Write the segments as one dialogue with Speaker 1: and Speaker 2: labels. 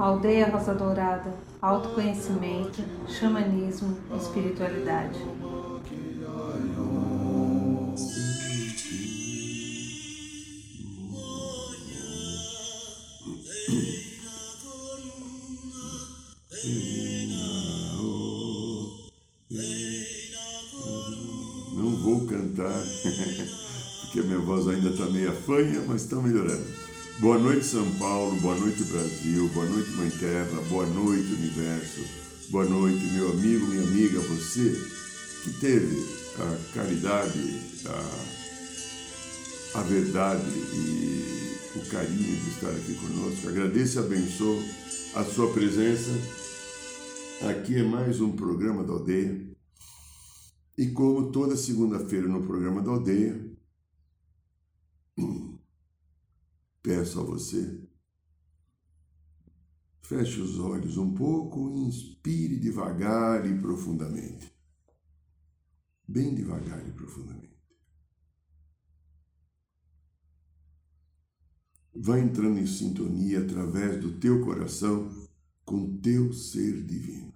Speaker 1: Aldeia Rosa Dourada, autoconhecimento, xamanismo, espiritualidade.
Speaker 2: Não vou cantar, porque a minha voz ainda está meio fanha, mas está melhorando. Boa noite, São Paulo, boa noite, Brasil, boa noite, Mãe Terra, boa noite, Universo, boa noite, meu amigo, minha amiga, você que teve a caridade, a, a verdade e o carinho de estar aqui conosco. Agradeço e abençoo a sua presença. Aqui é mais um programa da aldeia. E como toda segunda-feira no programa da aldeia, peço a você, feche os olhos um pouco e inspire devagar e profundamente. Bem devagar e profundamente. Vai entrando em sintonia através do teu coração com teu ser divino.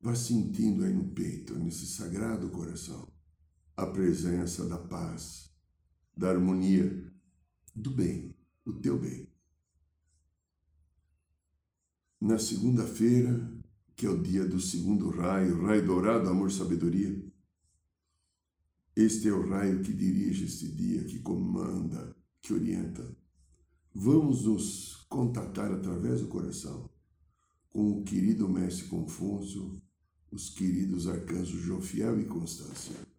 Speaker 2: Vá sentindo aí no peito, nesse sagrado coração, a presença da paz, da harmonia, do bem, o teu bem. Na segunda-feira, que é o dia do segundo raio, raio dourado, amor, sabedoria, este é o raio que dirige este dia, que comanda, que orienta. Vamos nos contatar através do coração com o querido Mestre Confúcio, os queridos arcanjos Jofiel e Constância.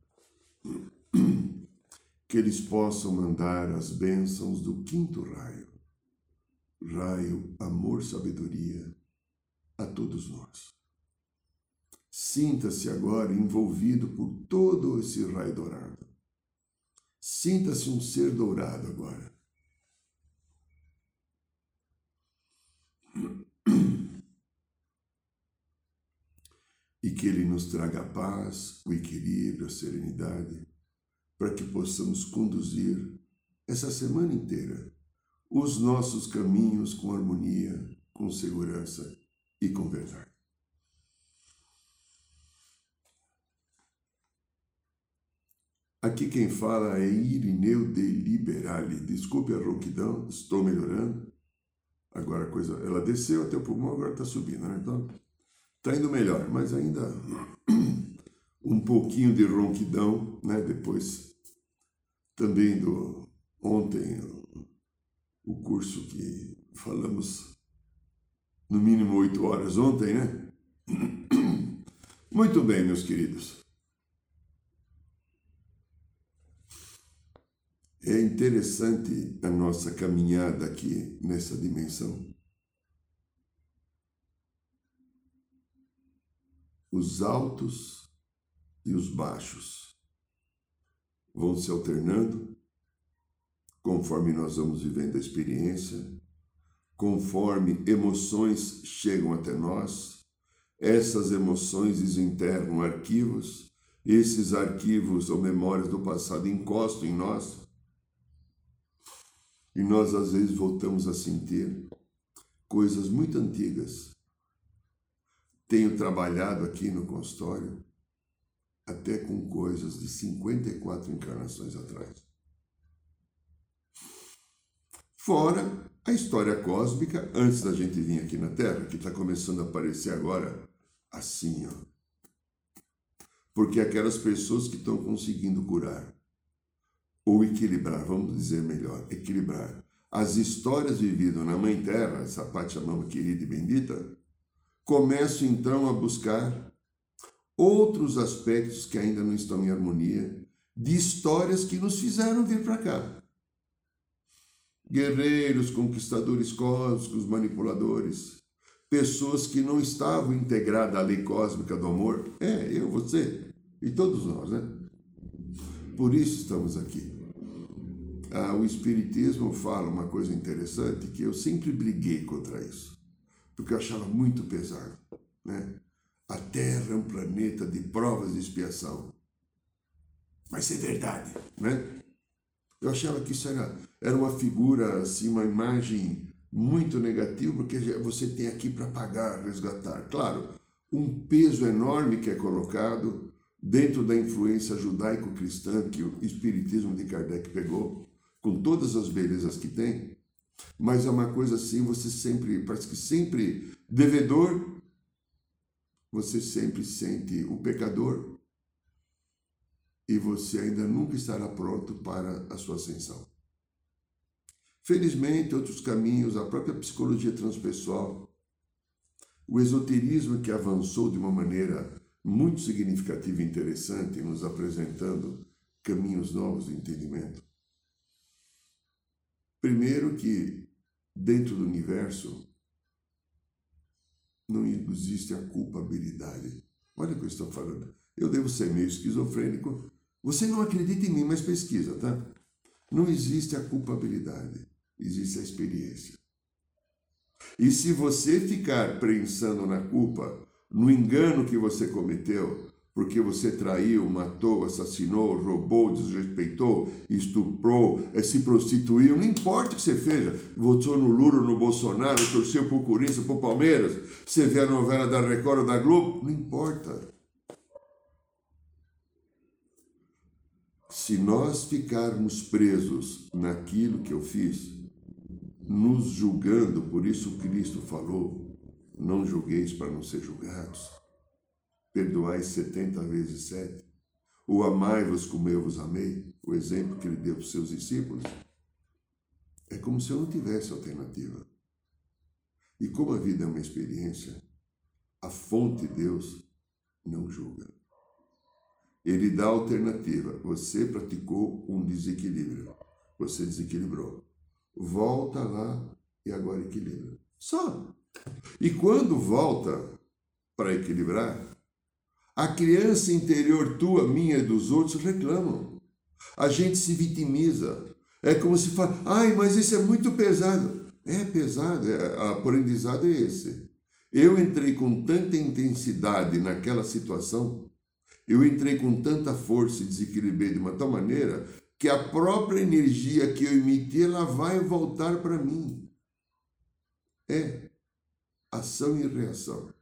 Speaker 2: Que eles possam mandar as bênçãos do quinto raio, raio amor, sabedoria, a todos nós. Sinta-se agora envolvido por todo esse raio dourado. Sinta-se um ser dourado agora. e que Ele nos traga a paz, o equilíbrio, a serenidade, para que possamos conduzir essa semana inteira os nossos caminhos com harmonia, com segurança e com verdade. Aqui quem fala é Irineu de Liberale. Desculpe a rouquidão, estou melhorando. Agora a coisa, ela desceu até o pulmão, agora está subindo, né? Então, Está indo melhor, mas ainda um pouquinho de ronquidão, né? Depois também do ontem, o curso que falamos no mínimo oito horas ontem, né? Muito bem, meus queridos. É interessante a nossa caminhada aqui nessa dimensão. Os altos e os baixos. Vão se alternando conforme nós vamos vivendo a experiência, conforme emoções chegam até nós, essas emoções desenterram arquivos, esses arquivos ou memórias do passado encostam em nós, e nós às vezes voltamos a sentir coisas muito antigas tenho trabalhado aqui no consultório até com coisas de 54 encarnações atrás. Fora a história cósmica antes da gente vir aqui na Terra, que está começando a aparecer agora assim, ó. Porque aquelas pessoas que estão conseguindo curar ou equilibrar, vamos dizer melhor, equilibrar as histórias vividas na Mãe Terra, essa Pachamama querida e bendita, começo então a buscar outros aspectos que ainda não estão em harmonia, de histórias que nos fizeram vir para cá. Guerreiros, conquistadores cósmicos, manipuladores, pessoas que não estavam integradas à lei cósmica do amor. É, eu, você e todos nós, né? Por isso estamos aqui. Ah, o Espiritismo fala uma coisa interessante que eu sempre briguei contra isso porque eu achava muito pesado. Né? A Terra é um planeta de provas de expiação. Mas é verdade, né? Eu achava que isso era, era uma figura, assim, uma imagem muito negativa, porque você tem aqui para pagar, resgatar. Claro, um peso enorme que é colocado dentro da influência judaico-cristã que o Espiritismo de Kardec pegou, com todas as belezas que tem, mas é uma coisa assim, você sempre, parece que sempre devedor, você sempre sente o pecador e você ainda nunca estará pronto para a sua ascensão. Felizmente, outros caminhos, a própria psicologia transpessoal, o esoterismo que avançou de uma maneira muito significativa e interessante, nos apresentando caminhos novos de entendimento. Primeiro que dentro do universo não existe a culpabilidade. Olha o que eu estou falando. Eu devo ser meio esquizofrênico. Você não acredita em mim, mas pesquisa, tá? Não existe a culpabilidade, existe a experiência. E se você ficar pensando na culpa, no engano que você cometeu, porque você traiu, matou, assassinou, roubou, desrespeitou, estuprou, eh, se prostituiu, não importa o que você fez, votou no Lula, no Bolsonaro, torceu pro Corinthians, pro Palmeiras, você vê a novela da Record ou da Globo, não importa. Se nós ficarmos presos naquilo que eu fiz, nos julgando, por isso Cristo falou, não julgueis para não ser julgados perdoai setenta vezes sete, ou amai-vos como eu vos amei, o exemplo que ele deu para os seus discípulos, é como se eu não tivesse alternativa. E como a vida é uma experiência, a fonte Deus não julga. Ele dá alternativa. Você praticou um desequilíbrio. Você desequilibrou. Volta lá e agora equilibra. Só. E quando volta para equilibrar, a criança interior tua, minha e dos outros reclamam. A gente se vitimiza. É como se fala, ai, mas isso é muito pesado. É pesado, é, aprendizado é esse. Eu entrei com tanta intensidade naquela situação, eu entrei com tanta força e desequilibrei de uma tal maneira que a própria energia que eu emiti, ela vai voltar para mim. É ação e reação.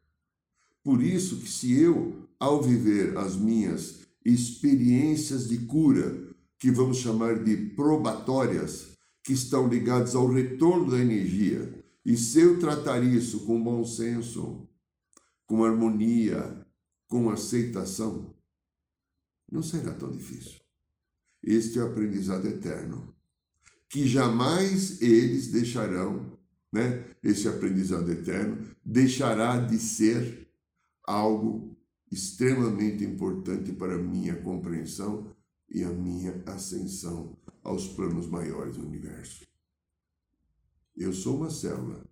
Speaker 2: Por isso que se eu ao viver as minhas experiências de cura, que vamos chamar de probatórias, que estão ligadas ao retorno da energia, e se eu tratar isso com bom senso, com harmonia, com aceitação, não será tão difícil. Este é o aprendizado eterno, que jamais eles deixarão, né? Esse aprendizado eterno deixará de ser algo extremamente importante para a minha compreensão e a minha ascensão aos planos maiores do universo. Eu sou uma célula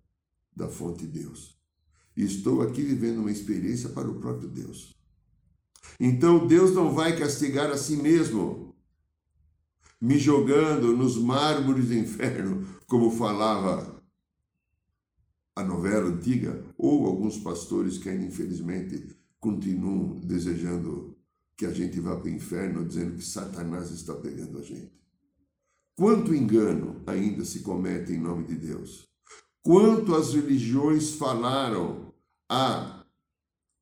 Speaker 2: da fonte Deus. E estou aqui vivendo uma experiência para o próprio Deus. Então Deus não vai castigar a si mesmo, me jogando nos mármores do inferno, como falava a novela antiga, ou alguns pastores que ainda infelizmente continuam desejando que a gente vá para o inferno, dizendo que Satanás está pegando a gente. Quanto engano ainda se comete em nome de Deus? Quanto as religiões falaram a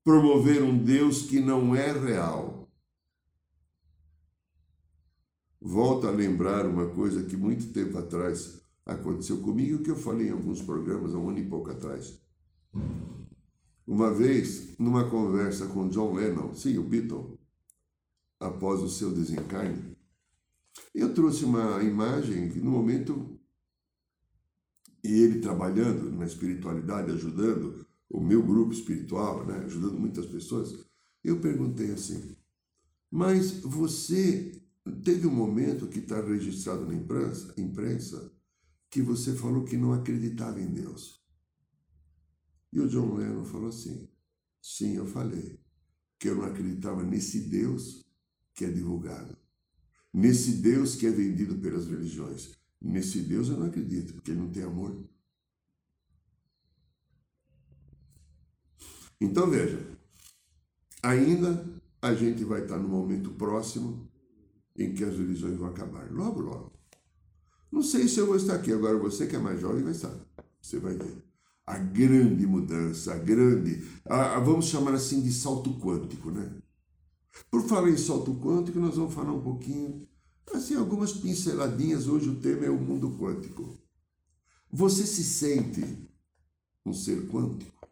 Speaker 2: promover um Deus que não é real? Volto a lembrar uma coisa que muito tempo atrás aconteceu comigo, que eu falei em alguns programas, há um ano e pouco atrás. Uma vez, numa conversa com John Lennon, sim, o Beatle, após o seu desencarne, eu trouxe uma imagem que no momento, e ele trabalhando na espiritualidade, ajudando o meu grupo espiritual, né, ajudando muitas pessoas, eu perguntei assim, mas você teve um momento que está registrado na imprensa, imprensa que você falou que não acreditava em Deus. E o John Lennon falou assim: sim, eu falei que eu não acreditava nesse Deus que é divulgado, nesse Deus que é vendido pelas religiões. Nesse Deus eu não acredito, porque ele não tem amor. Então veja, ainda a gente vai estar no momento próximo em que as religiões vão acabar, logo, logo. Não sei se eu vou estar aqui. Agora você que é mais jovem vai estar. Você vai ver. A grande mudança, a grande. A, a, vamos chamar assim de salto quântico, né? Por falar em salto quântico, nós vamos falar um pouquinho, assim, algumas pinceladinhas. Hoje o tema é o mundo quântico. Você se sente um ser quântico?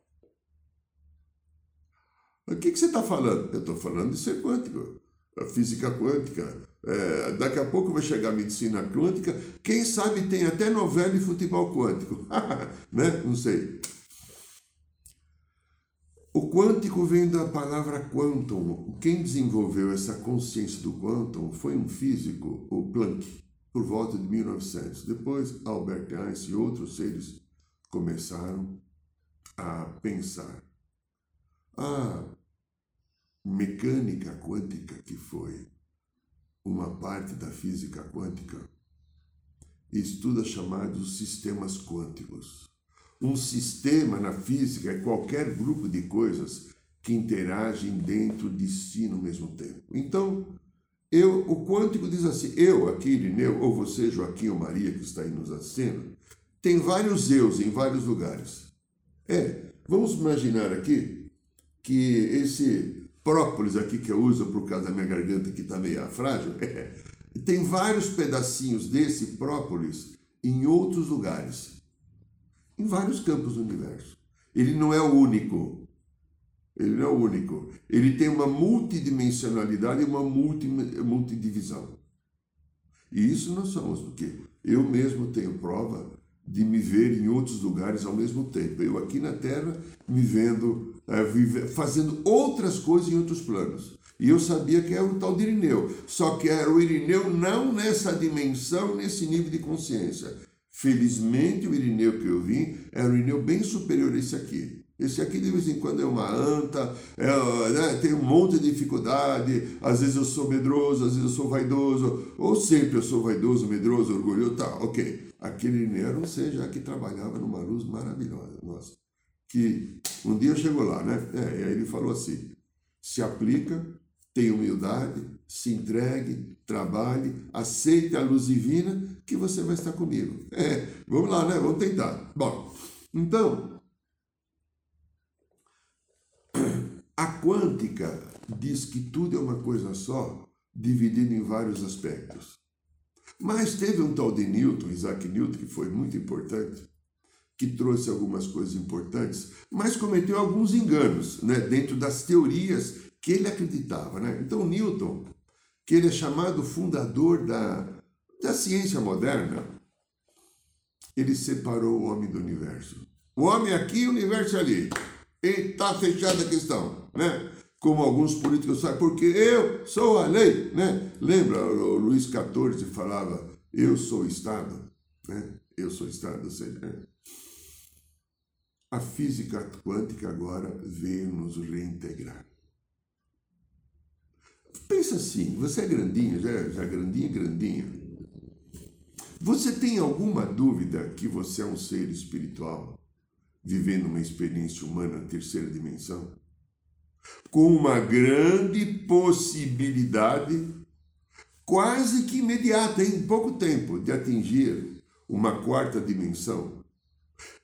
Speaker 2: O que, que você está falando? Eu estou falando de ser quântico, a física quântica. É, daqui a pouco vai chegar a medicina quântica. Quem sabe tem até novela e futebol quântico. né? Não sei. O quântico vem da palavra quantum. Quem desenvolveu essa consciência do quantum foi um físico, o Planck, por volta de 1900. Depois, Albert Einstein e outros seres começaram a pensar. A mecânica quântica, que foi uma parte da física quântica, estuda chamados sistemas quânticos. Um sistema na física é qualquer grupo de coisas que interagem dentro de si no mesmo tempo. Então, eu, o quântico diz assim: eu, aqui, Irineu, ou você, Joaquim ou Maria, que está aí nos assistindo, tem vários eus em vários lugares. É, vamos imaginar aqui que esse própolis aqui que eu uso por causa da minha garganta que está meio frágil, tem vários pedacinhos desse própolis em outros lugares, em vários campos do universo. Ele não é o único. Ele não é o único. Ele tem uma multidimensionalidade e uma multi, multidivisão. E isso nós somos, porque eu mesmo tenho prova de me ver em outros lugares ao mesmo tempo. Eu aqui na Terra me vendo, fazendo outras coisas em outros planos. E eu sabia que era o tal de Irineu. Só que era o Irineu não nessa dimensão, nesse nível de consciência. Felizmente, o Irineu que eu vim era um Irineu bem superior a esse aqui. Esse aqui, de vez em quando, é uma anta, é, né, tem um monte de dificuldade. Às vezes eu sou medroso, às vezes eu sou vaidoso, ou sempre eu sou vaidoso, medroso, orgulhoso, tá, ok. Aquele Nero, seja, que trabalhava numa luz maravilhosa, nossa. Que um dia chegou lá, né? É, e aí ele falou assim: se aplica, tenha humildade, se entregue, trabalhe, aceite a luz divina, que você vai estar comigo. É, vamos lá, né? Vamos tentar. Bom, então, a quântica diz que tudo é uma coisa só, dividido em vários aspectos. Mas teve um tal de Newton, Isaac Newton, que foi muito importante, que trouxe algumas coisas importantes, mas cometeu alguns enganos né, dentro das teorias que ele acreditava. Né? Então, Newton, que ele é chamado fundador da, da ciência moderna, ele separou o homem do universo. O homem aqui o universo ali. E está fechada a questão. Né? como alguns políticos sabem, porque eu sou a lei, né? Lembra, o Luiz XIV falava, eu sou o Estado, né? Eu sou o Estado, ou seja, né? A física quântica agora veio nos reintegrar. Pensa assim, você é grandinho, já, já grandinho, grandinho. Você tem alguma dúvida que você é um ser espiritual, vivendo uma experiência humana na terceira dimensão? com uma grande possibilidade, quase que imediata, em pouco tempo, de atingir uma quarta dimensão.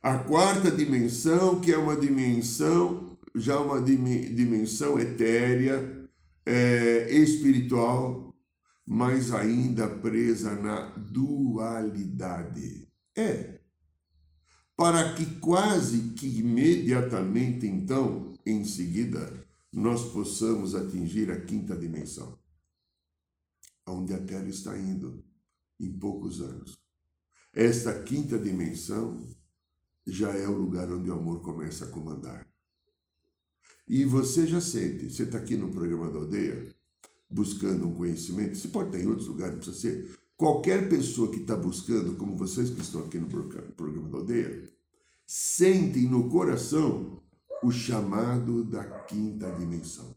Speaker 2: A quarta dimensão, que é uma dimensão, já uma dimensão etérea, é, espiritual, mas ainda presa na dualidade. É. Para que quase que imediatamente, então, em seguida, nós possamos atingir a quinta dimensão, onde a Terra está indo em poucos anos. Esta quinta dimensão já é o lugar onde o amor começa a comandar. E você já sente, você está aqui no programa da aldeia, buscando um conhecimento, você pode estar em outros lugares, não precisa ser. Qualquer pessoa que está buscando, como vocês que estão aqui no programa da aldeia, sentem no coração o chamado da quinta dimensão.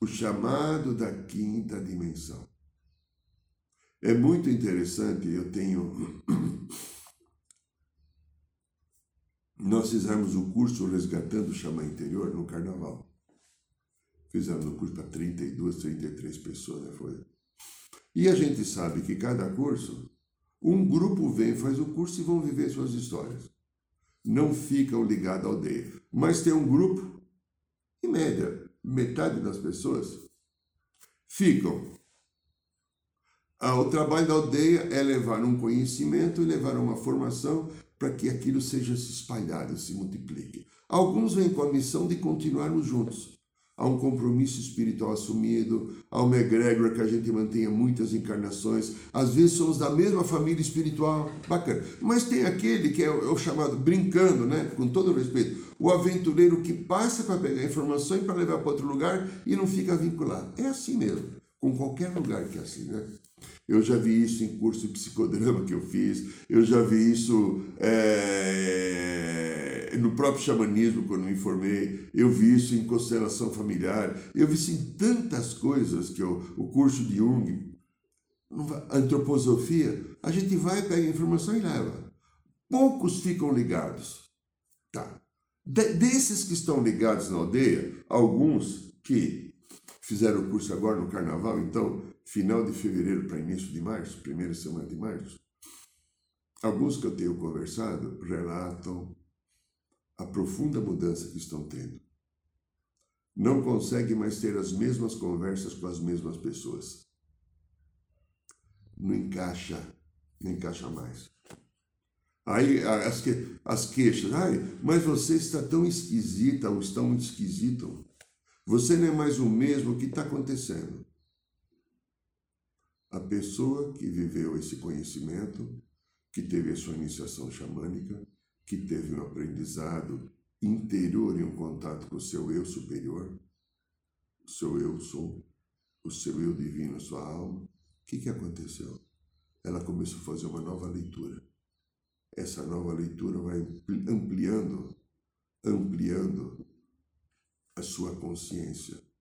Speaker 2: O chamado da quinta dimensão. É muito interessante, eu tenho. Nós fizemos o curso Resgatando o Xamã Interior no Carnaval. Fizemos o curso para 32, 33 pessoas, né? Foi. E a gente sabe que cada curso, um grupo vem, faz o curso e vão viver suas histórias. Não ficam ligados à aldeia. Mas tem um grupo, em média, metade das pessoas ficam. Ah, o trabalho da aldeia é levar um conhecimento e levar uma formação para que aquilo seja se espalhado, se multiplique. Alguns vêm com a missão de continuarmos juntos. Há um compromisso espiritual assumido, há uma egrégora que a gente mantenha muitas encarnações. Às vezes somos da mesma família espiritual, bacana. Mas tem aquele que é o, é o chamado, brincando, né? com todo respeito, o aventureiro que passa para pegar informação e para levar para outro lugar e não fica vinculado. É assim mesmo, com qualquer lugar que é assim, né? Eu já vi isso em curso de psicodrama que eu fiz, eu já vi isso é, no próprio xamanismo, quando me informei, eu vi isso em constelação familiar, eu vi isso em tantas coisas que eu, o curso de Jung, antroposofia, a gente vai, pega a informação e leva. Poucos ficam ligados. Tá. De, desses que estão ligados na aldeia, alguns que fizeram o curso agora no carnaval, então final de fevereiro para início de março, primeira semana de março, alguns que eu tenho conversado relatam a profunda mudança que estão tendo. Não conseguem mais ter as mesmas conversas com as mesmas pessoas. Não encaixa, não encaixa mais. Aí as, que, as queixas, ai, mas você está tão esquisita ou está muito esquisito. Você não é mais o mesmo, o que está acontecendo? A pessoa que viveu esse conhecimento, que teve a sua iniciação xamânica, que teve um aprendizado interior e um contato com o seu eu superior, o seu eu sou, o seu eu divino, a sua alma, o que, que aconteceu? Ela começou a fazer uma nova leitura. Essa nova leitura vai ampliando, ampliando a sua consciência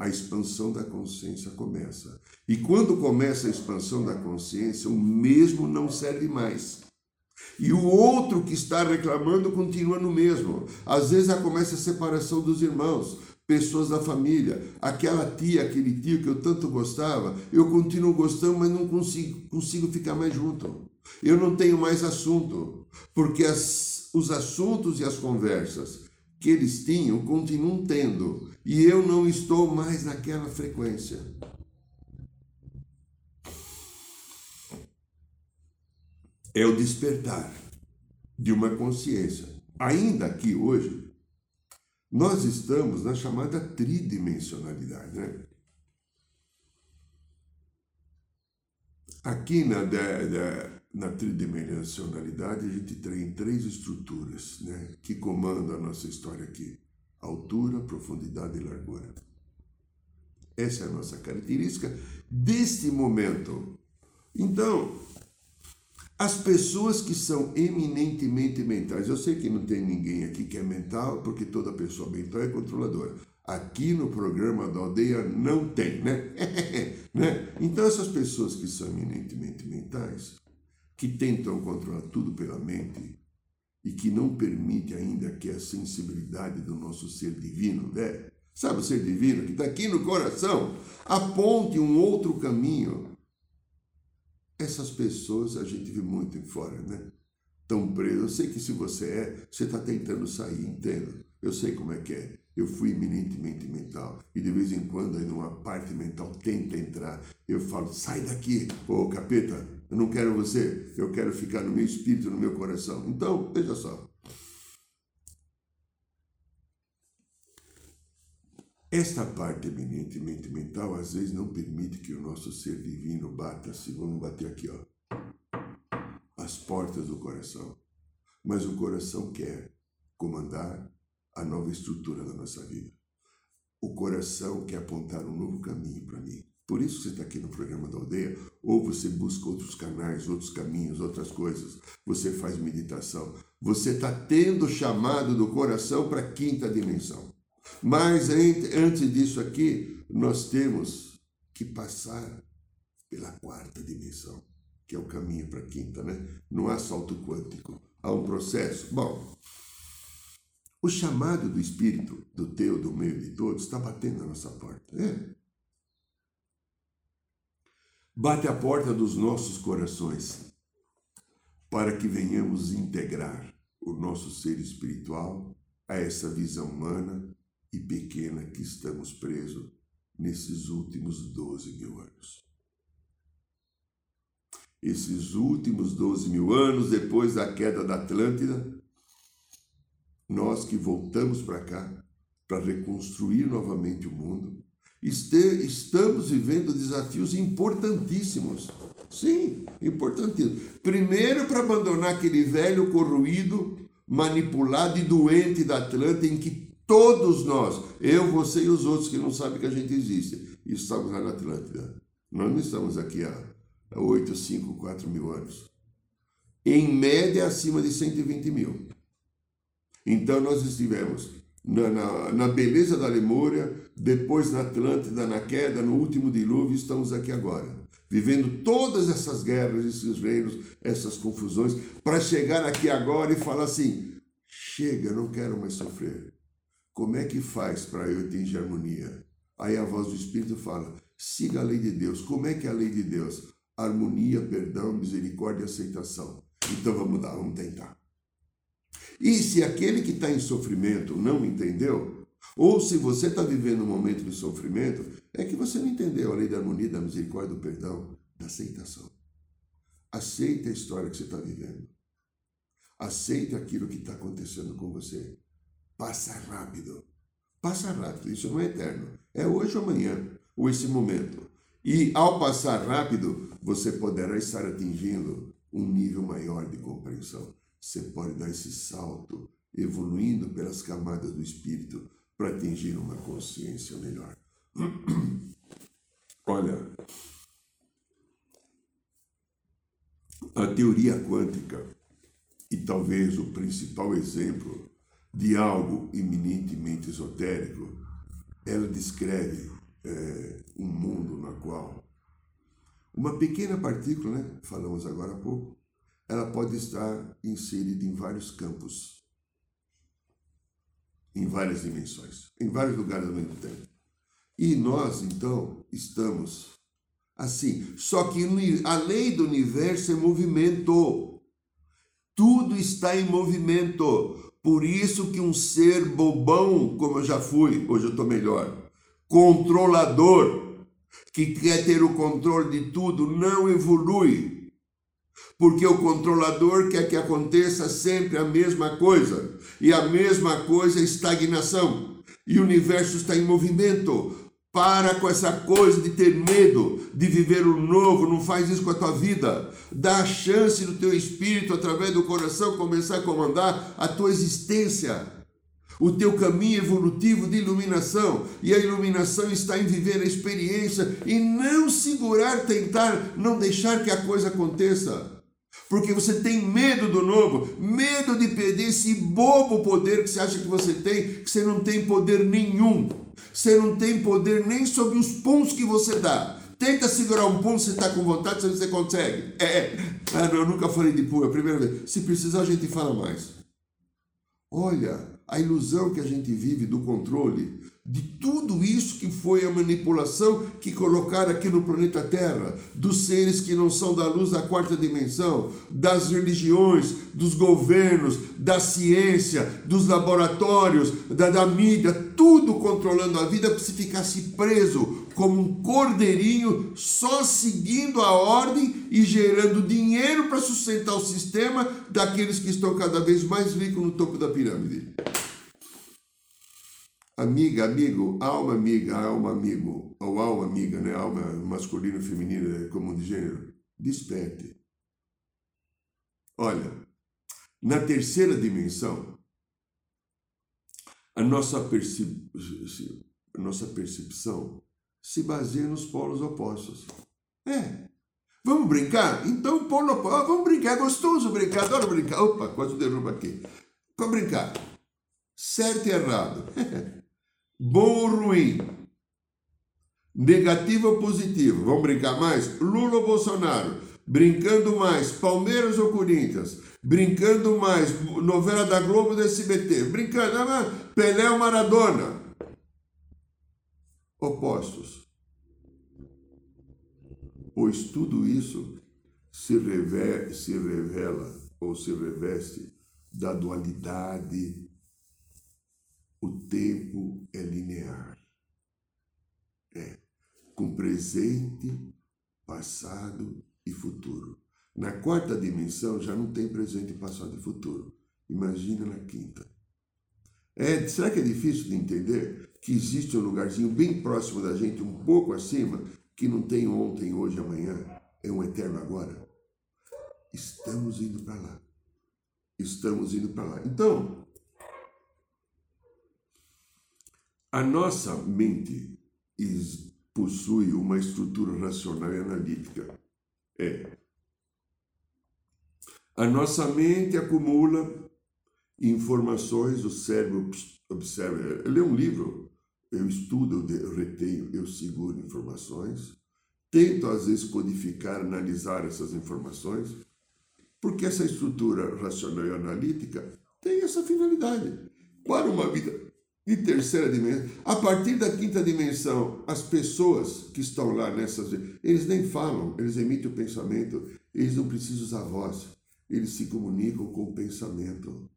Speaker 2: a expansão da consciência começa. E quando começa a expansão da consciência, o mesmo não serve mais. E o outro que está reclamando continua no mesmo. Às vezes já começa a separação dos irmãos, pessoas da família. Aquela tia, aquele tio que eu tanto gostava, eu continuo gostando, mas não consigo, consigo ficar mais junto. Eu não tenho mais assunto, porque as, os assuntos e as conversas que eles tinham continuam tendo, e eu não estou mais naquela frequência. É o despertar de uma consciência. Ainda que hoje nós estamos na chamada tridimensionalidade, né? Aqui na, na tridimensionalidade, a gente tem três estruturas né, que comandam a nossa história aqui: altura, profundidade e largura. Essa é a nossa característica deste momento. Então, as pessoas que são eminentemente mentais, eu sei que não tem ninguém aqui que é mental, porque toda pessoa mental é controladora. Aqui no programa da aldeia não tem, né? né? Então, essas pessoas que são eminentemente mentais, que tentam controlar tudo pela mente e que não permite ainda que a sensibilidade do nosso ser divino, né? sabe o ser divino que está aqui no coração, aponte um outro caminho. Essas pessoas a gente vê muito em fora, né? Tão preso. Eu sei que se você é, você está tentando sair, entendo. Eu sei como é que é. Eu fui eminentemente mental. E de vez em quando, aí numa parte mental tenta entrar. Eu falo, sai daqui, ô capeta, eu não quero você, eu quero ficar no meu espírito, no meu coração. Então, veja só. Esta parte eminentemente mental às vezes não permite que o nosso ser divino bata assim, vamos bater aqui, ó, as portas do coração. Mas o coração quer comandar a nova estrutura da nossa vida. O coração quer apontar um novo caminho para mim. Por isso você está aqui no programa da aldeia, ou você busca outros canais, outros caminhos, outras coisas. Você faz meditação. Você está tendo chamado do coração para a quinta dimensão. Mas antes disso aqui, nós temos que passar pela quarta dimensão, que é o caminho para a quinta, né? Não há salto quântico, há um processo. Bom, o chamado do Espírito, do teu, do meio de todos, está batendo na nossa porta. É. bate a porta dos nossos corações para que venhamos integrar o nosso ser espiritual a essa visão humana e pequena que estamos presos nesses últimos 12 mil anos. Esses últimos 12 mil anos depois da queda da Atlântida, nós que voltamos para cá para reconstruir novamente o mundo, estamos vivendo desafios importantíssimos. Sim, importantíssimos. Primeiro, para abandonar aquele velho corroído, manipulado e doente da Atlântida, em que todos nós, eu, você e os outros que não sabem que a gente existe, estamos lá na Atlântida. Nós não estamos aqui há 8, 5, 4 mil anos. Em média, acima de 120 mil. Então, nós estivemos na, na, na, beleza da Lemúria, depois na Atlântida, na queda, no último dilúvio, estamos aqui agora, vivendo todas essas guerras, esses reinos, essas confusões, para chegar aqui agora e falar assim: chega, não quero mais sofrer. Como é que faz para eu atingir harmonia? Aí a voz do Espírito fala: siga a lei de Deus. Como é que é a lei de Deus? Harmonia, perdão, misericórdia e aceitação. Então vamos lá, vamos tentar. E se aquele que está em sofrimento não entendeu, ou se você está vivendo um momento de sofrimento, é que você não entendeu a lei da harmonia, da misericórdia, do perdão, da aceitação. Aceite a história que você está vivendo. Aceite aquilo que está acontecendo com você. Passa rápido. Passa rápido. Isso não é eterno. É hoje ou amanhã, ou esse momento. E ao passar rápido, você poderá estar atingindo um nível maior de compreensão você pode dar esse salto, evoluindo pelas camadas do espírito para atingir uma consciência melhor. Olha, a teoria quântica, e talvez o principal exemplo de algo eminentemente esotérico, ela descreve é, um mundo na qual uma pequena partícula, né, falamos agora há pouco, ela pode estar inserida em vários campos, em várias dimensões, em vários lugares ao mesmo tempo. E nós, então, estamos assim. Só que a lei do universo é movimento. Tudo está em movimento. Por isso que um ser bobão, como eu já fui, hoje eu estou melhor, controlador, que quer ter o controle de tudo, não evolui porque o controlador quer que aconteça sempre a mesma coisa, e a mesma coisa é estagnação. E o universo está em movimento. Para com essa coisa de ter medo de viver o novo, não faz isso com a tua vida. Dá a chance do teu espírito, através do coração, começar a comandar a tua existência o teu caminho evolutivo de iluminação. E a iluminação está em viver a experiência e não segurar, tentar, não deixar que a coisa aconteça. Porque você tem medo do novo, medo de perder esse bobo poder que você acha que você tem, que você não tem poder nenhum. Você não tem poder nem sobre os pontos que você dá. Tenta segurar um ponto se está com vontade, você consegue. É, ah, não, eu nunca falei de pum, é a primeira vez. Se precisar, a gente fala mais. Olha, a ilusão que a gente vive do controle, de tudo isso que foi a manipulação que colocaram aqui no planeta Terra, dos seres que não são da luz da quarta dimensão, das religiões, dos governos, da ciência, dos laboratórios, da, da mídia, tudo controlando a vida para se ficasse preso como um cordeirinho só seguindo a ordem e gerando dinheiro para sustentar o sistema daqueles que estão cada vez mais ricos no topo da pirâmide. Amiga, amigo, alma amiga, alma amigo, ou alma amiga, né? Alma masculino, feminino, é comum de gênero. Desperte. Olha, na terceira dimensão, a nossa, percep... a nossa percepção se baseia nos polos opostos. É. Vamos brincar? Então, polo oposto. Vamos brincar. É gostoso brincar. Adoro brincar. Opa, quase derruba aqui. Vamos brincar. Certo e errado. Bom ou ruim? Negativo ou positivo? Vamos brincar mais? Lula ou Bolsonaro? Brincando mais, Palmeiras ou Corinthians? Brincando mais, novela da Globo do SBT? Brincando, ah, Pelé ou Maradona? opostos. pois tudo isso se revela, se revela ou se reveste da dualidade. O tempo é linear. É, com presente, passado e futuro. Na quarta dimensão já não tem presente, passado e futuro. Imagina na quinta. É, será que é difícil de entender que existe um lugarzinho bem próximo da gente, um pouco acima, que não tem ontem, hoje, amanhã? É um eterno agora? Estamos indo para lá. Estamos indo para lá. Então, a nossa mente possui uma estrutura racional e analítica. É. A nossa mente acumula informações, o cérebro observa. Leio um livro, eu estudo, eu retenho, eu seguro informações, tento às vezes codificar, analisar essas informações, porque essa estrutura racional e analítica tem essa finalidade. Para uma vida de terceira dimensão, a partir da quinta dimensão, as pessoas que estão lá nessas, eles nem falam, eles emitem o pensamento, eles não precisam usar voz, eles se comunicam com o pensamento.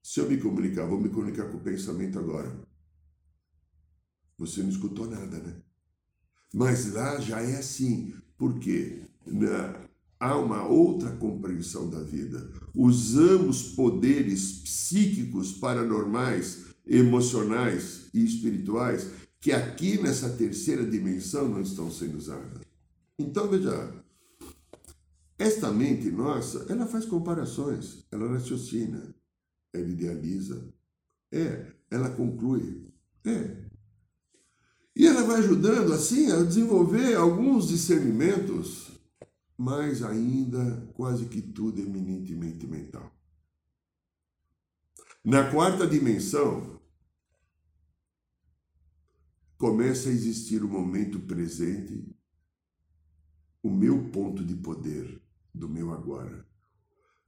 Speaker 2: Se eu me comunicar, vou me comunicar com o pensamento agora. Você não escutou nada, né? Mas lá já é assim, porque na, há uma outra compreensão da vida. Usamos poderes psíquicos, paranormais, emocionais e espirituais que aqui nessa terceira dimensão não estão sendo usadas. Então veja, esta mente nossa, ela faz comparações, ela raciocina, ela idealiza, é, ela conclui, é. E ela vai ajudando assim a desenvolver alguns discernimentos mas ainda quase que tudo é eminentemente mental. Na quarta dimensão, começa a existir o momento presente, o meu ponto de poder do meu agora,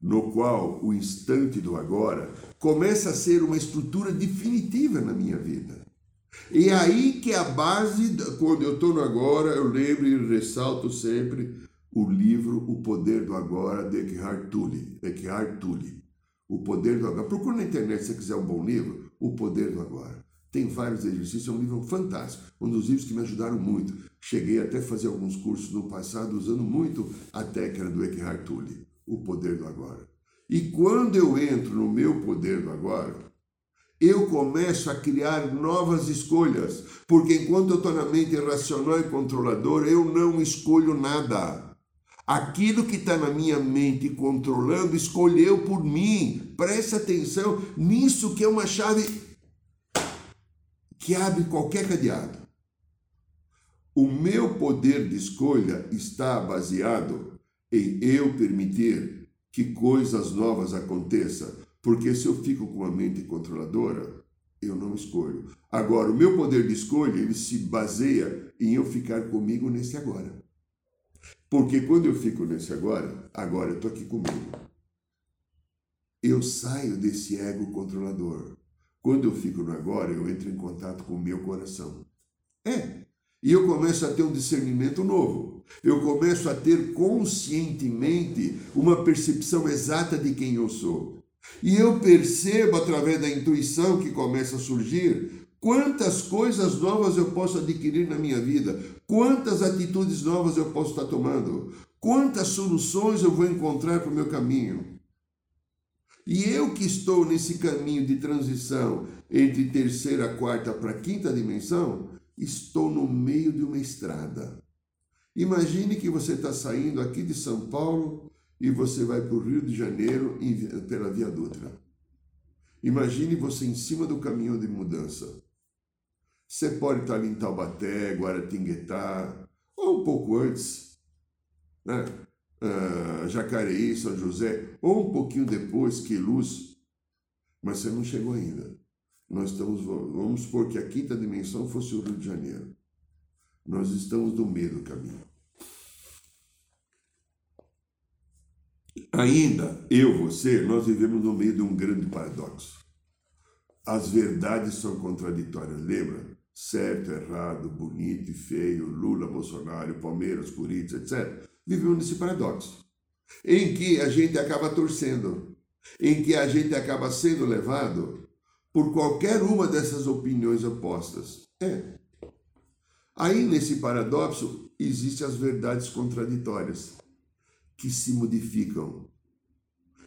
Speaker 2: no qual o instante do agora começa a ser uma estrutura definitiva na minha vida. E é aí que a base, quando eu estou no agora, eu lembro e ressalto sempre o livro O Poder do Agora, de Eckhart Tolle. Eckhart Tolle. O Poder do Agora. Procura na internet se você quiser um bom livro, O Poder do Agora. Tem vários exercícios, é um livro fantástico, um dos livros que me ajudaram muito. Cheguei até a fazer alguns cursos no passado usando muito a técnica do Eckhart Tolle, O Poder do Agora. E quando eu entro no meu poder do agora, eu começo a criar novas escolhas, porque enquanto eu estou na mente racional e controladora, eu não escolho nada. Aquilo que está na minha mente controlando escolheu por mim. Preste atenção nisso que é uma chave que abre qualquer cadeado. O meu poder de escolha está baseado em eu permitir que coisas novas aconteçam, porque se eu fico com a mente controladora, eu não escolho. Agora, o meu poder de escolha, ele se baseia em eu ficar comigo nesse agora. Porque quando eu fico nesse agora, agora eu estou aqui comigo. Eu saio desse ego controlador. Quando eu fico no agora, eu entro em contato com o meu coração. É. E eu começo a ter um discernimento novo. Eu começo a ter conscientemente uma percepção exata de quem eu sou. E eu percebo através da intuição que começa a surgir Quantas coisas novas eu posso adquirir na minha vida? Quantas atitudes novas eu posso estar tomando? Quantas soluções eu vou encontrar para o meu caminho? E eu que estou nesse caminho de transição entre terceira, quarta para quinta dimensão, estou no meio de uma estrada. Imagine que você está saindo aqui de São Paulo e você vai para o Rio de Janeiro pela Via Dutra. Imagine você em cima do caminho de mudança. Você pode estar ali em Taubaté, Guaratinguetá, ou um pouco antes, né? Uh, Jacareí, São José, ou um pouquinho depois, Queluz, mas você não chegou ainda. Nós estamos, vamos supor que a quinta dimensão fosse o Rio de Janeiro. Nós estamos no meio do caminho. Ainda, eu, você, nós vivemos no meio de um grande paradoxo. As verdades são contraditórias, lembra? certo, errado, bonito e feio, Lula, Bolsonaro, Palmeiras, Corinthians, etc., vivemos nesse paradoxo, em que a gente acaba torcendo, em que a gente acaba sendo levado por qualquer uma dessas opiniões opostas. É. Aí, nesse paradoxo, existem as verdades contraditórias, que se modificam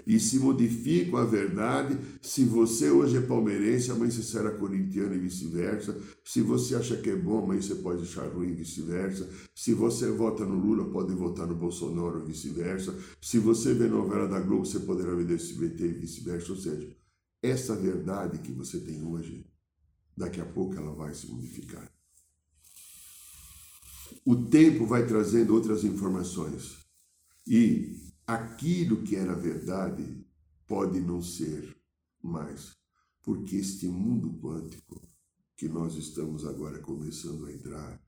Speaker 2: e se modificam a verdade. Se você hoje é palmeirense, amanhã você será corintiano e vice-versa. Se você acha que é bom, amanhã você pode achar ruim e vice-versa. Se você vota no Lula, pode votar no Bolsonaro e vice-versa. Se você vê novela da Globo, você poderá ver do SBT e vice-versa. Ou seja, essa verdade que você tem hoje, daqui a pouco ela vai se modificar. O tempo vai trazendo outras informações. E aquilo que era verdade pode não ser mais, porque este mundo quântico que nós estamos agora começando a entrar,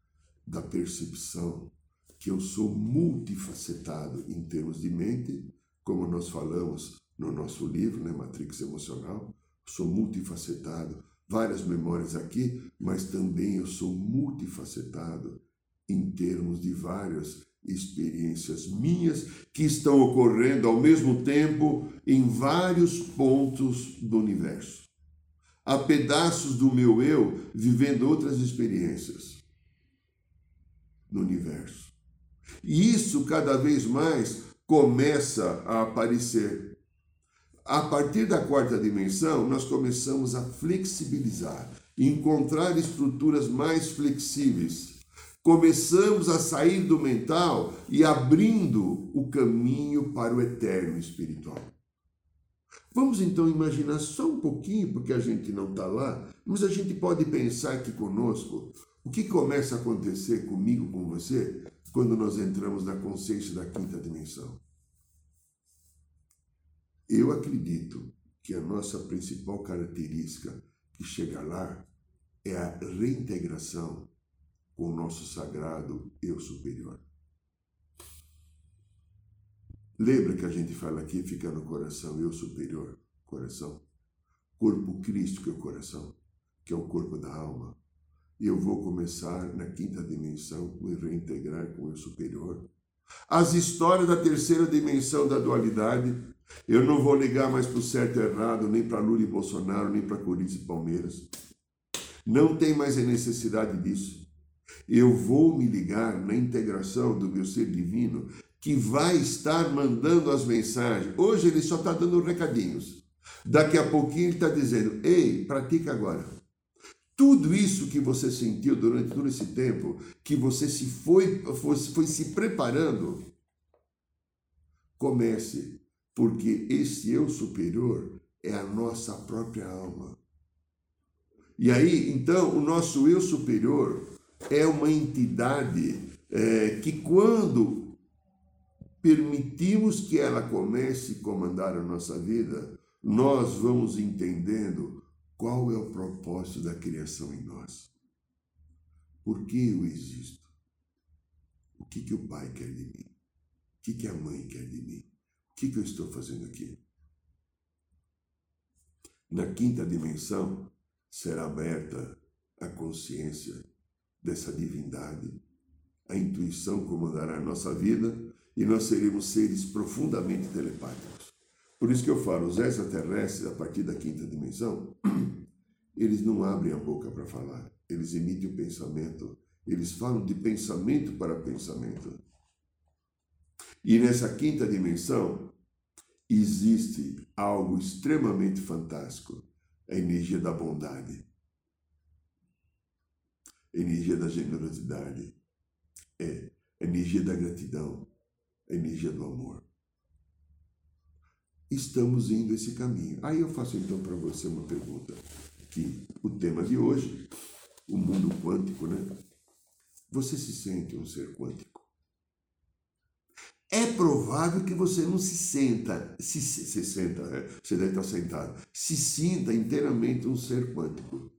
Speaker 2: da percepção que eu sou multifacetado em termos de mente, como nós falamos no nosso livro, né, Matrix Emocional, sou multifacetado, várias memórias aqui, mas também eu sou multifacetado em termos de várias experiências minhas que estão ocorrendo ao mesmo tempo em vários pontos do universo. Há pedaços do meu eu vivendo outras experiências no universo. E isso cada vez mais começa a aparecer. A partir da quarta dimensão, nós começamos a flexibilizar, encontrar estruturas mais flexíveis começamos a sair do mental e abrindo o caminho para o eterno espiritual. Vamos então imaginar só um pouquinho, porque a gente não está lá, mas a gente pode pensar aqui conosco o que começa a acontecer comigo, com você, quando nós entramos na consciência da quinta dimensão. Eu acredito que a nossa principal característica que chega lá é a reintegração com o nosso sagrado eu superior. Lembra que a gente fala aqui, fica no coração, eu superior, coração. Corpo crístico é o coração, que é o corpo da alma. E eu vou começar na quinta dimensão, me reintegrar com o eu superior. As histórias da terceira dimensão da dualidade, eu não vou ligar mais para o certo e errado, nem para Lula e Bolsonaro, nem para Corinthians e Palmeiras. Não tem mais a necessidade disso eu vou me ligar na integração do meu ser divino que vai estar mandando as mensagens. Hoje ele só está dando recadinhos. Daqui a pouquinho ele está dizendo: ei, pratica agora. Tudo isso que você sentiu durante todo esse tempo, que você se foi, foi, foi se preparando, comece, porque esse eu superior é a nossa própria alma. E aí, então, o nosso eu superior é uma entidade é, que, quando permitimos que ela comece a comandar a nossa vida, nós vamos entendendo qual é o propósito da criação em nós. Por que eu existo? O que, que o pai quer de mim? O que, que a mãe quer de mim? O que, que eu estou fazendo aqui? Na quinta dimensão será aberta a consciência dessa divindade. A intuição comandará a nossa vida e nós seremos seres profundamente telepáticos. Por isso que eu falo, os extraterrestres, a partir da quinta dimensão, eles não abrem a boca para falar, eles emitem o pensamento, eles falam de pensamento para pensamento. E nessa quinta dimensão existe algo extremamente fantástico, a energia da bondade energia da generosidade, é energia da gratidão, energia do amor. Estamos indo esse caminho. Aí eu faço então para você uma pergunta, que o tema de hoje, o mundo quântico, né? Você se sente um ser quântico? É provável que você não se senta, se, se, se senta, é, você deve estar sentado, se sinta inteiramente um ser quântico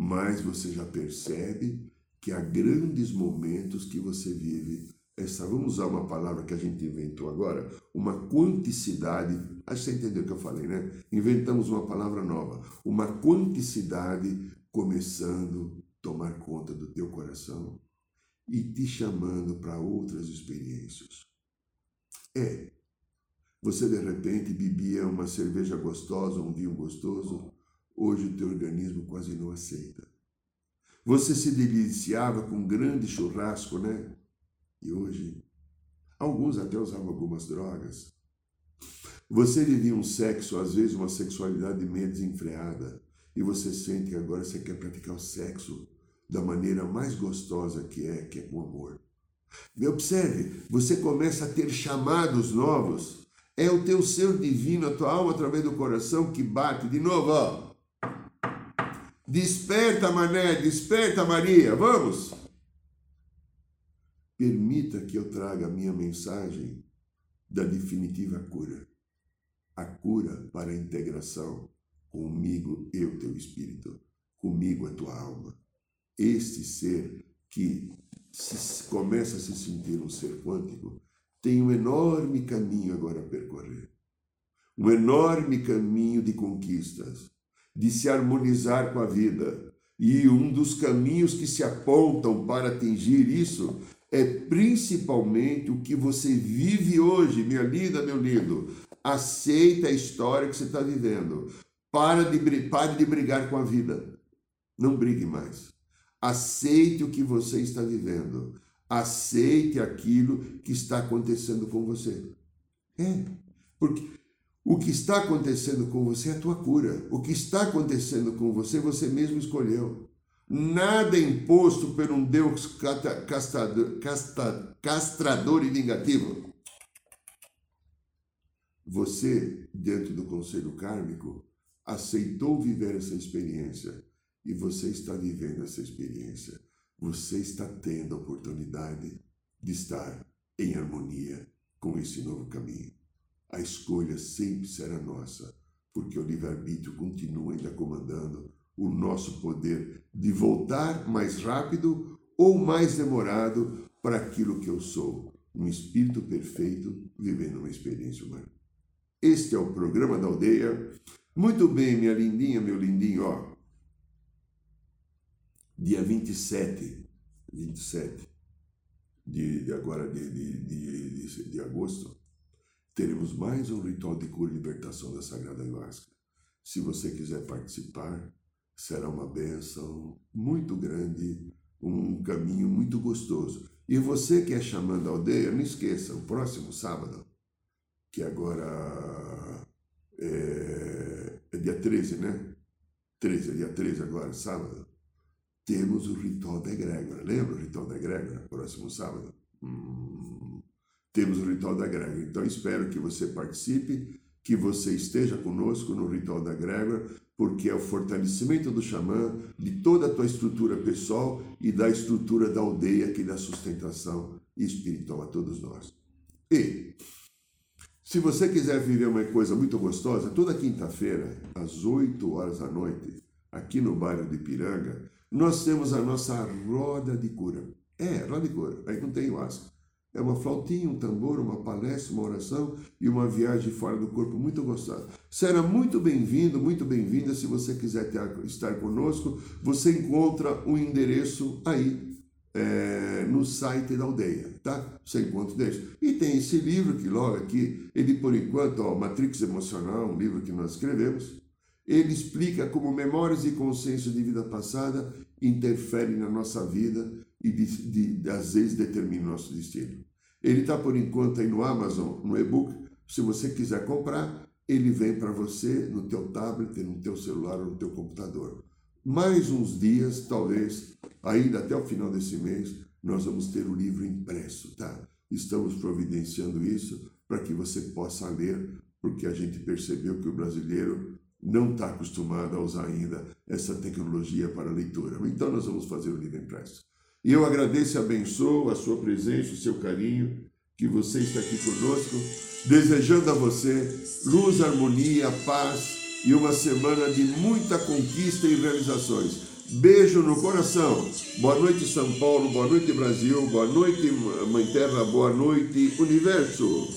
Speaker 2: mas você já percebe que há grandes momentos que você vive essa, vamos usar uma palavra que a gente inventou agora, uma quanticidade, acho que você entendeu o que eu falei, né? Inventamos uma palavra nova, uma quanticidade começando a tomar conta do teu coração e te chamando para outras experiências. É, você de repente bebia uma cerveja gostosa, um vinho gostoso, hoje o teu organismo quase não aceita. Você se deliciava com um grande churrasco, né? E hoje, alguns até usavam algumas drogas. Você vivia um sexo, às vezes uma sexualidade meio desenfreada, e você sente que agora você quer praticar o sexo da maneira mais gostosa que é, que é com amor. Me observe, você começa a ter chamados novos. É o teu ser divino, a tua alma através do coração que bate de novo, ó. Desperta, Mané, desperta, Maria, vamos! Permita que eu traga a minha mensagem da definitiva cura. A cura para a integração comigo e o teu espírito, comigo a tua alma. Este ser que se começa a se sentir um ser quântico tem um enorme caminho agora a percorrer. Um enorme caminho de conquistas, de se harmonizar com a vida. E um dos caminhos que se apontam para atingir isso é principalmente o que você vive hoje, minha linda, meu lindo. Aceita a história que você está vivendo. Para de, pare de brigar com a vida. Não brigue mais. Aceite o que você está vivendo. Aceite aquilo que está acontecendo com você. É, porque o que está acontecendo com você é a tua cura. O que está acontecendo com você, você mesmo escolheu. Nada é imposto por um Deus castrador, castrador e vingativo. Você, dentro do conselho kármico, aceitou viver essa experiência e você está vivendo essa experiência. Você está tendo a oportunidade de estar em harmonia com esse novo caminho. A escolha sempre será nossa, porque o livre-arbítrio continua ainda comandando o nosso poder de voltar mais rápido ou mais demorado para aquilo que eu sou, um espírito perfeito vivendo uma experiência humana. Este é o programa da aldeia. Muito bem, minha lindinha, meu lindinho, ó. Dia 27, 27 de, de agora de, de, de, de agosto, teremos mais um ritual de cura e libertação da Sagrada Ayahuasca. Se você quiser participar, será uma bênção muito grande, um caminho muito gostoso. E você que é chamando a aldeia, não esqueça, o próximo sábado, que agora é, é dia 13, né? 13, é dia 13 agora, sábado, temos o ritual da egrégora. Lembra o ritual da egrégora? Próximo sábado. Hum, temos o ritual da egrégora. Então espero que você participe, que você esteja conosco no ritual da egrégora, porque é o fortalecimento do xamã, de toda a tua estrutura pessoal e da estrutura da aldeia que dá sustentação espiritual a todos nós. E, se você quiser viver uma coisa muito gostosa, toda quinta-feira, às 8 horas da noite, aqui no bairro de Piranga, nós temos a nossa roda de cura. É, roda de cura, aí não tem o asco. É uma flautinha, um tambor, uma palestra, uma oração e uma viagem fora do corpo muito gostosa. Será muito bem-vindo, muito bem-vinda. Se você quiser ter, estar conosco, você encontra o endereço aí é, no site da aldeia, tá? Você encontra desse. E tem esse livro que logo aqui, ele por enquanto, ó, Matrix Emocional, um livro que nós escrevemos. Ele explica como memórias e consciência de vida passada interferem na nossa vida e de, de, às vezes determinam nosso destino. Ele está por enquanto aí no Amazon, no e-book. Se você quiser comprar, ele vem para você no teu tablet, no teu celular no teu computador. Mais uns dias, talvez, ainda até o final desse mês, nós vamos ter o livro impresso, tá? Estamos providenciando isso para que você possa ler, porque a gente percebeu que o brasileiro não está acostumado a usar ainda essa tecnologia para leitura. Então, nós vamos fazer o livro impresso. E eu agradeço e abençoo a sua presença, o seu carinho, que você está aqui conosco, desejando a você luz, harmonia, paz e uma semana de muita conquista e realizações. Beijo no coração. Boa noite, São Paulo. Boa noite, Brasil. Boa noite, Mãe Terra. Boa noite, Universo.